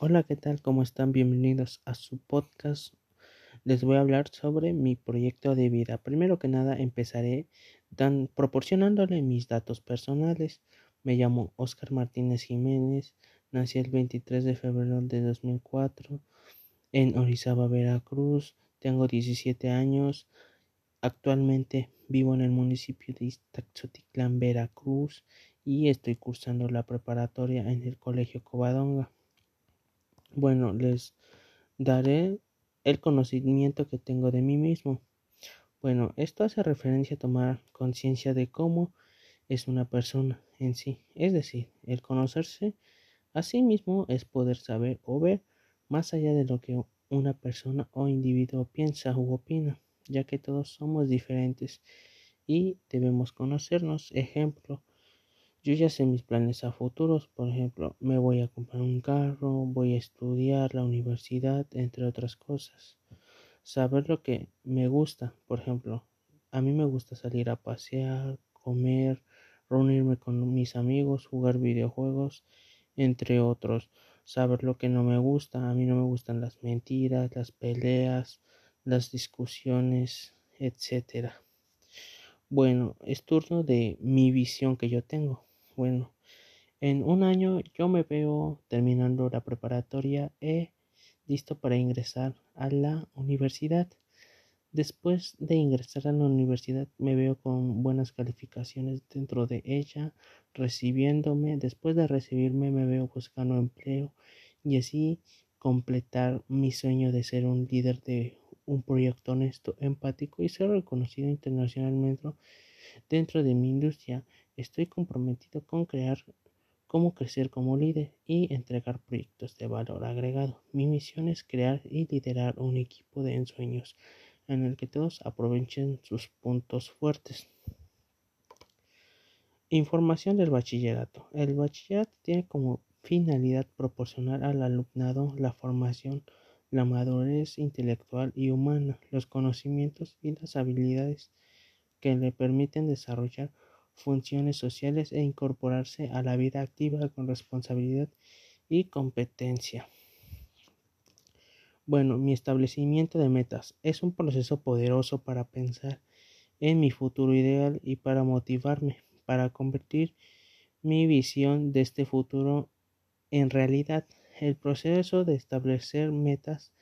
Hola, ¿qué tal? ¿Cómo están? Bienvenidos a su podcast. Les voy a hablar sobre mi proyecto de vida. Primero que nada, empezaré proporcionándole mis datos personales. Me llamo Oscar Martínez Jiménez. Nací el 23 de febrero de 2004 en Orizaba, Veracruz. Tengo 17 años. Actualmente vivo en el municipio de Iztaxotitlán, Veracruz y estoy cursando la preparatoria en el Colegio Covadonga. Bueno, les daré el conocimiento que tengo de mí mismo. Bueno, esto hace referencia a tomar conciencia de cómo es una persona en sí. Es decir, el conocerse a sí mismo es poder saber o ver más allá de lo que una persona o individuo piensa u opina, ya que todos somos diferentes y debemos conocernos. Ejemplo, yo ya sé mis planes a futuros, por ejemplo, me voy a comprar un carro, voy a estudiar la universidad, entre otras cosas. Saber lo que me gusta, por ejemplo, a mí me gusta salir a pasear, comer, reunirme con mis amigos, jugar videojuegos, entre otros. Saber lo que no me gusta, a mí no me gustan las mentiras, las peleas, las discusiones, etcétera. Bueno, es turno de mi visión que yo tengo. Bueno, en un año yo me veo terminando la preparatoria e listo para ingresar a la universidad. Después de ingresar a la universidad me veo con buenas calificaciones dentro de ella, recibiéndome. Después de recibirme me veo buscando empleo y así completar mi sueño de ser un líder de un proyecto honesto, empático y ser reconocido internacionalmente dentro de mi industria. Estoy comprometido con crear cómo crecer como líder y entregar proyectos de valor agregado. Mi misión es crear y liderar un equipo de ensueños en el que todos aprovechen sus puntos fuertes. Información del bachillerato. El bachillerato tiene como finalidad proporcionar al alumnado la formación, la madurez intelectual y humana, los conocimientos y las habilidades que le permiten desarrollar funciones sociales e incorporarse a la vida activa con responsabilidad y competencia. Bueno, mi establecimiento de metas es un proceso poderoso para pensar en mi futuro ideal y para motivarme para convertir mi visión de este futuro en realidad. El proceso de establecer metas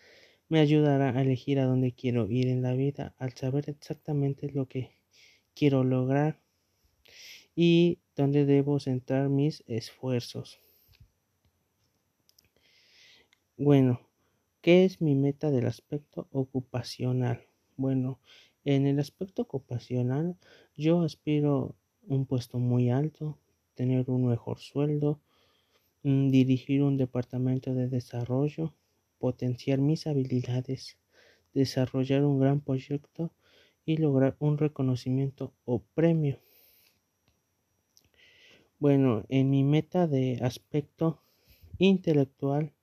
me ayudará a elegir a dónde quiero ir en la vida al saber exactamente lo que quiero lograr y dónde debo centrar mis esfuerzos. Bueno, ¿qué es mi meta del aspecto ocupacional? Bueno, en el aspecto ocupacional yo aspiro un puesto muy alto, tener un mejor sueldo, mm, dirigir un departamento de desarrollo, potenciar mis habilidades, desarrollar un gran proyecto y lograr un reconocimiento o premio. Bueno, en mi meta de aspecto intelectual,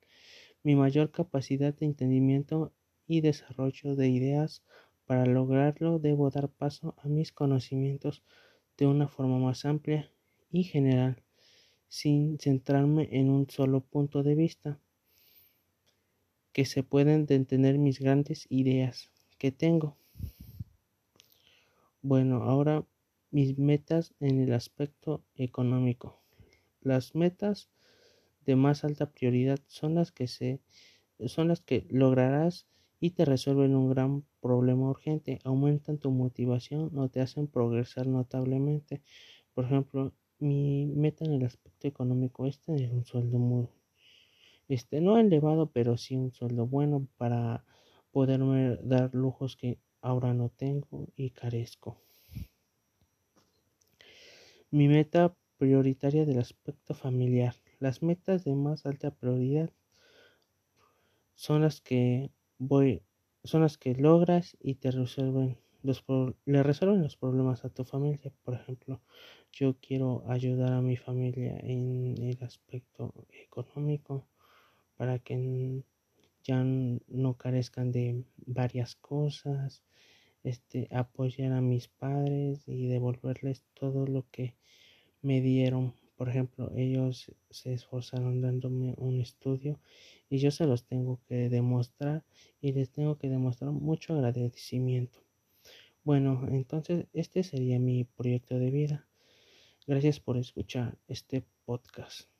mi mayor capacidad de entendimiento y desarrollo de ideas, para lograrlo debo dar paso a mis conocimientos de una forma más amplia y general, sin centrarme en un solo punto de vista, que se pueden detener mis grandes ideas que tengo. Bueno, ahora mis metas en el aspecto económico. Las metas de más alta prioridad son las que se son las que lograrás y te resuelven un gran problema urgente, aumentan tu motivación o te hacen progresar notablemente. Por ejemplo, mi meta en el aspecto económico es un sueldo muy este no elevado, pero sí un sueldo bueno para poderme dar lujos que ahora no tengo y carezco. Mi meta prioritaria del aspecto familiar. Las metas de más alta prioridad son las que voy son las que logras y te resuelven los le resuelven los problemas a tu familia. Por ejemplo, yo quiero ayudar a mi familia en el aspecto económico para que ya no carezcan de varias cosas, este apoyar a mis padres y devolverles todo lo que me dieron, por ejemplo, ellos se esforzaron dándome un estudio y yo se los tengo que demostrar y les tengo que demostrar mucho agradecimiento. Bueno, entonces este sería mi proyecto de vida. Gracias por escuchar este podcast.